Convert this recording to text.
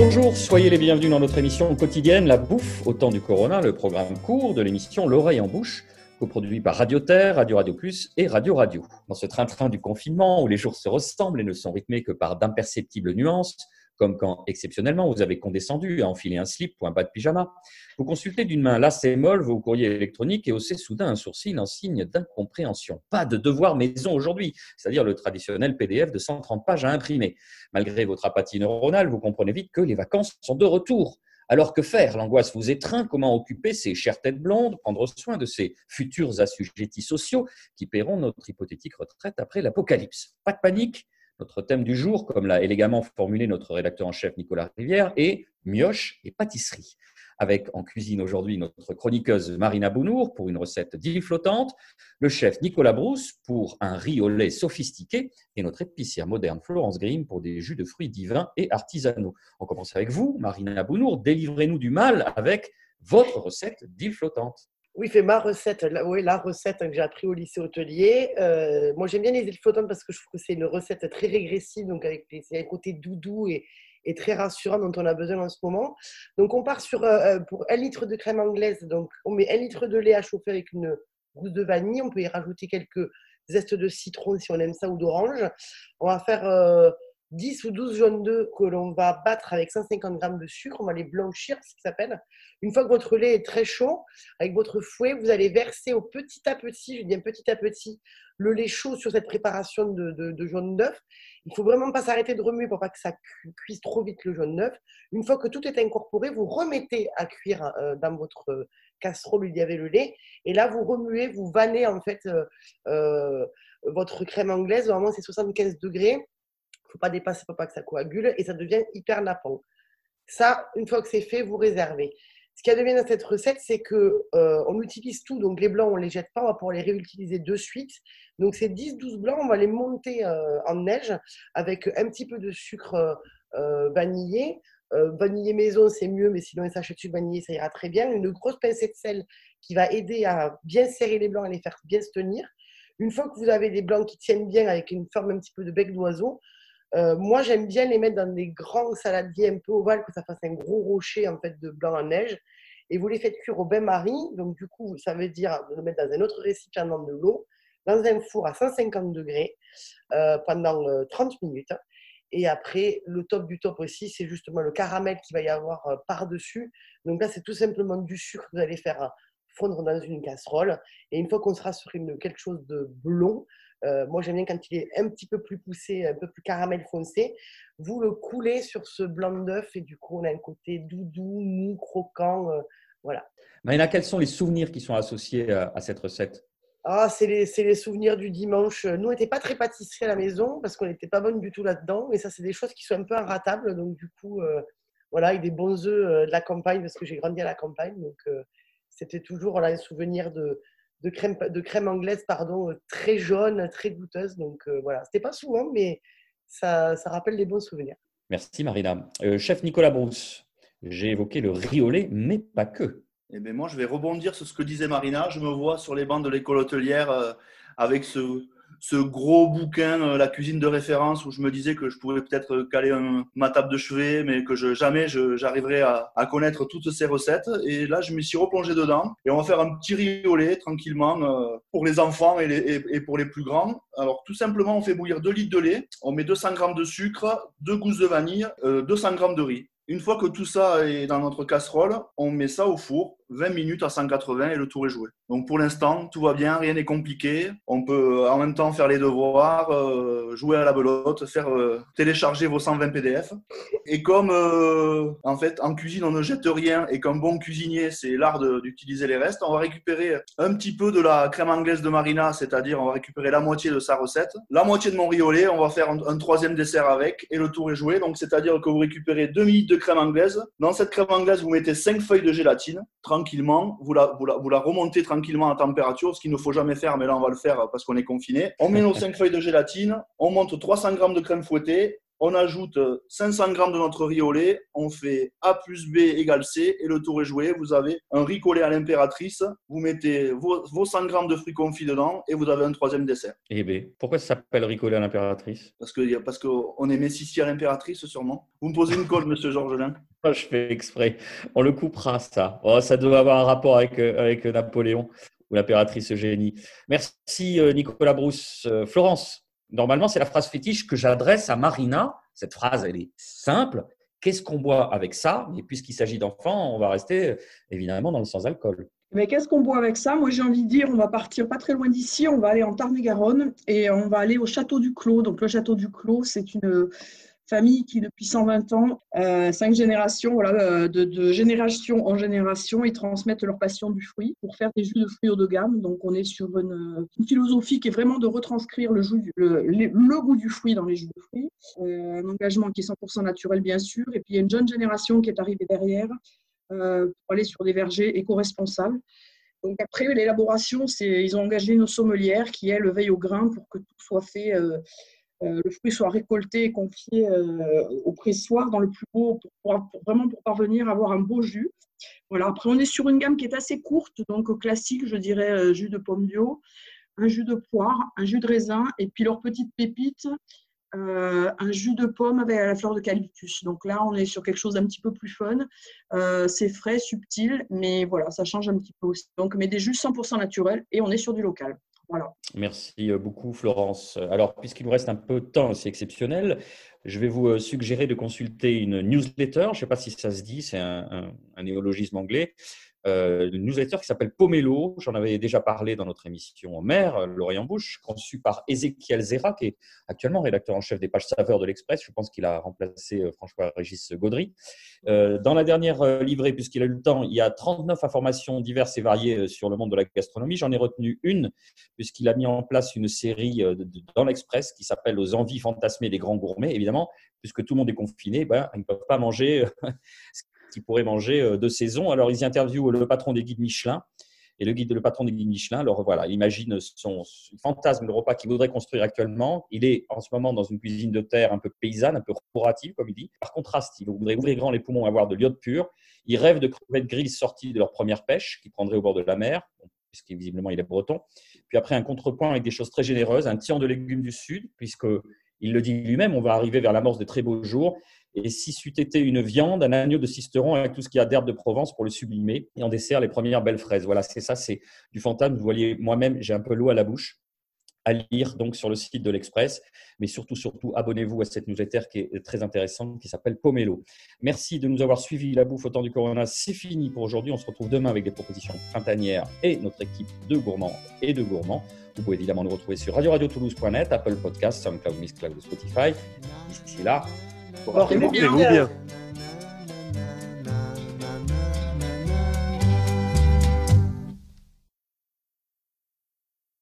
Bonjour, soyez les bienvenus dans notre émission quotidienne La Bouffe au temps du Corona, le programme court de l'émission L'oreille en bouche, coproduit par Radio Terre, Radio Radio Plus et Radio Radio. Dans ce train-train du confinement où les jours se ressemblent et ne sont rythmés que par d'imperceptibles nuances, comme quand exceptionnellement vous avez condescendu à enfiler un slip ou un bas de pyjama. Vous consultez d'une main lassée molle vos courriers électroniques et haussez soudain un sourcil en signe d'incompréhension. Pas de devoir maison aujourd'hui, c'est-à-dire le traditionnel PDF de 130 pages à imprimer. Malgré votre apathie neuronale, vous comprenez vite que les vacances sont de retour. Alors que faire? L'angoisse vous étreint. Comment occuper ces chères têtes blondes, prendre soin de ces futurs assujettis sociaux qui paieront notre hypothétique retraite après l'apocalypse Pas de panique, notre thème du jour, comme l'a élégamment formulé notre rédacteur en chef Nicolas Rivière, est mioche et pâtisserie. Avec en cuisine aujourd'hui notre chroniqueuse Marina Bounour pour une recette d'île flottante, le chef Nicolas Brousse pour un riz au lait sophistiqué et notre épicière moderne Florence Grimm pour des jus de fruits divins et artisanaux. On commence avec vous, Marina Bounour. Délivrez-nous du mal avec votre recette d'île flottante. Oui, fait ma recette, la, oui, la recette que j'ai appris au lycée hôtelier. Euh, moi, j'aime bien les îles flottantes parce que je trouve que c'est une recette très régressive, donc avec un côté doudou et, très rassurant dont on a besoin en ce moment. Donc, on part sur, euh, euh, pour un litre de crème anglaise, donc on met un litre de lait à chauffer avec une gousse de vanille. On peut y rajouter quelques zestes de citron si on aime ça ou d'orange. On va faire 10 ou 12 jaunes d'œufs que l'on va battre avec 150 g de sucre. On va les blanchir, ce qui s'appelle. Une fois que votre lait est très chaud, avec votre fouet, vous allez verser au petit à petit, je dis petit à petit, le lait chaud sur cette préparation de, de, jaune d'œuf. Il faut vraiment pas s'arrêter de remuer pour pas que ça cuise trop vite le jaune d'œuf. Une fois que tout est incorporé, vous remettez à cuire euh, dans votre casserole où il y avait le lait. Et là, vous remuez, vous vannez en fait euh, euh, votre crème anglaise. Normalement, c'est 75 degrés faut pas dépasser pour pas que ça coagule et ça devient hyper nappant. Ça, une fois que c'est fait, vous réservez. Ce qui a de bien dans cette recette, c'est que euh, on utilise tout, donc les blancs, on ne les jette pas, on va pouvoir les réutiliser de suite. Donc ces 10-12 blancs, on va les monter euh, en neige avec un petit peu de sucre euh, vanillé. vanillé maison, c'est mieux, mais sinon un sachet de sucre vanillé, ça ira très bien. Une grosse pincée de sel qui va aider à bien serrer les blancs, à les faire bien se tenir. Une fois que vous avez des blancs qui tiennent bien avec une forme un petit peu de bec d'oiseau, euh, moi, j'aime bien les mettre dans des grands saladiers un peu ovales, que ça fasse un gros rocher en fait de blanc en neige. Et vous les faites cuire au bain-marie. Donc, du coup, ça veut dire de le mettre dans un autre récipient dans de l'eau, dans un four à 150 degrés euh, pendant 30 euh, minutes. Et après, le top du top aussi, c'est justement le caramel qu'il va y avoir par-dessus. Donc là, c'est tout simplement du sucre que vous allez faire fondre dans une casserole. Et une fois qu'on sera sur une, quelque chose de blond, euh, moi, j'aime bien quand il est un petit peu plus poussé, un peu plus caramel foncé. Vous le coulez sur ce blanc d'œuf et du coup, on a un côté doudou, mou, croquant. Euh, voilà. Marina, quels sont les souvenirs qui sont associés à, cette recette? Ah, c'est les, les, souvenirs du dimanche. Nous, on n'était pas très pâtisserie à la maison parce qu'on n'était pas bonne du tout là-dedans. Et ça, c'est des choses qui sont un peu inratables. Donc, du coup, euh, voilà, avec des bons œufs de la campagne parce que j'ai grandi à la campagne. Donc, c'était toujours là, un souvenir de, de crème, de crème anglaise pardon, euh, très jaune, très goûteuse. Donc euh, voilà, c'était pas souvent, mais ça, ça, rappelle des bons souvenirs. Merci Marina. Euh, chef Nicolas Brousse, j'ai évoqué le riolet, mais pas que. Eh bien, moi, je vais rebondir sur ce que disait Marina. Je me vois sur les bancs de l'école hôtelière avec ce, ce gros bouquin, La cuisine de référence, où je me disais que je pouvais peut-être caler ma table de chevet, mais que jamais j'arriverais à, connaître toutes ces recettes. Et là, je me suis replongé dedans. Et on va faire un petit lait tranquillement euh, pour les enfants et, pour les plus grands. Alors, tout simplement, on fait bouillir 2 litres de lait, on met 200 g de sucre, 2 gousses de vanille, 200 euh, g de riz. Une fois que tout ça est dans notre casserole, on met ça au four 20 minutes à 180 et le tour est joué. Donc pour l'instant, tout va bien, rien n'est compliqué. On peut euh, en même temps faire les devoirs, euh, jouer à la belote, faire euh, télécharger vos 120 PDF. Et comme en fait en cuisine on ne jette rien et qu'un bon cuisinier c'est l'art d'utiliser les restes, on va récupérer un petit peu de la crème anglaise de Marina, c'est-à-dire on va récupérer la moitié de sa recette, la moitié de mon riolet, on va faire un, troisième dessert avec et le tour est joué. Donc c'est-à-dire que vous récupérez 2 minutes de crème anglaise. Dans cette crème anglaise, vous mettez 5 feuilles de gélatine tranquillement, vous la, vous, la, vous la remontez tranquillement à température, ce qu'il ne faut jamais faire, mais là on va le faire parce qu'on est confiné. On met nos 5 feuilles de gélatine, on monte 300 g de crème fouettée on ajoute 500 grammes de notre riz au lait, on fait A plus B égale C et le tour est joué. Vous avez un riz collé à l'impératrice, vous mettez vos, 100 grammes de fruits confits dedans et vous avez un troisième dessert. Eh bien, pourquoi ça s'appelle riz collé à l'impératrice? Parce que parce qu'on est Messissier à l'impératrice sûrement. Vous me posez une colle, monsieur Georgelin Je fais exprès. On le coupera ça. Oh, ça doit avoir un rapport avec, euh, avec Napoléon ou l'impératrice Eugénie. Merci euh, Nicolas Brousse. Euh, Florence, normalement, c'est la phrase fétiche que j'adresse à Marina. Cette phrase, elle est simple. Qu'est-ce qu'on boit avec ça? Et puisqu'il s'agit d'enfants, on va rester évidemment dans le sans-alcool. Mais qu'est-ce qu'on boit avec ça? Moi, j'ai envie de dire, on va partir pas très loin d'ici, on va aller en Tarn-et-Garonne et on va aller au château du Clos. Donc, le château du Clos, c'est une famille qui, depuis 120 ans, euh, cinq générations, voilà, euh, de, génération en génération, ils transmettent leur passion du fruit pour faire des jus de fruits haut de gamme. Donc, on est sur une, philosophie qui est vraiment de retranscrire le, goût du fruit dans les jus de fruits. Euh, un engagement qui est 100% naturel, bien sûr. Et puis, il y a une jeune génération qui est arrivée derrière pour aller sur des vergers éco-responsables. Donc après l'élaboration, ils ont engagé une sommelière qui elle veille au grain pour que tout soit fait euh, le fruit soit récolté et confié euh, au pressoir dans le plus beau, pour, vraiment pour parvenir à avoir un beau jus. Voilà. Après, on est sur une gamme qui est assez courte, donc classique, je dirais euh, jus de pomme bio, un jus de poire, un jus de raisin, et puis leur petite pépite, un jus de pomme avec la fleur de calyptus. Donc là, on est sur quelque chose d'un petit peu plus fun. c'est frais, subtil, mais voilà, ça change un petit peu aussi. Donc, mais des jus 100% naturels et on est sur du local. Merci euh, beaucoup, Florence. Alors, puisqu'il nous reste un peu de temps, c'est exceptionnel, je vais vous euh, suggérer de consulter une newsletter. Je ne sais pas si ça se dit, c'est un, néologisme anglais. Euh, une newsletter qui s'appelle Pomelo. J'en avais déjà parlé dans notre émission en mer, L'Orient Bouche, conçue par Ezekiel Zera, qui est actuellement rédacteur en chef des pages saveurs de l'Express. Je pense qu'il a remplacé euh, François-Régis Gaudry. Euh, dans la dernière livrée, puisqu'il a eu le temps, il y a 39 informations diverses et variées sur le monde de la gastronomie. J'en ai retenu une, puisqu'il a mis en place une série dans l'Express qui s'appelle Aux envies fantasmées des grands gourmets. Évidemment, puisque tout le monde est confiné, ben, ils ne peuvent pas manger qui pourraient manger euh, de saison. Alors, ils interviewent le patron des guides Michelin. Et le guide, le patron des guides Michelin, alors voilà, il imagine son, fantasme, le repas qu'il voudrait construire actuellement. Il est en ce moment dans une cuisine de terre un peu paysanne, un peu restaurative, comme il dit. Par contraste, il voudrait ouvrir grand les poumons, avoir de l'iode pur. Il rêve de crevettes grises sorties de leur première pêche, qui prendraient au bord de la mer, puisque visiblement il est breton. Puis après, un contrepoint avec des choses très généreuses, un tian de légumes du Sud, puisque il le dit lui-même, on va arriver vers l'amorce de très beaux jours. Et si c'eût été une viande, un agneau de cisteron avec tout ce qu'il y a d'herbe de Provence pour le sublimer. Et en dessert, les premières belles fraises. Voilà, c'est ça, c'est du fantasme. Vous voyez, moi-même, j'ai un peu l'eau à la bouche à lire donc sur le site de l'Express. Mais surtout, surtout, abonnez-vous à cette newsletter qui est très intéressante, qui s'appelle Pomelo. Merci de nous avoir suivis. La bouffe au temps du Corona, c'est fini pour aujourd'hui. On se retrouve demain avec des propositions printanières et notre équipe de gourmands et de gourmands. Vous pouvez évidemment nous retrouver sur radio-radio-toulouse.net, Apple Podcasts, SoundCloud, Miss Cloud, Spotify. D'ici là, Portez-vous bien.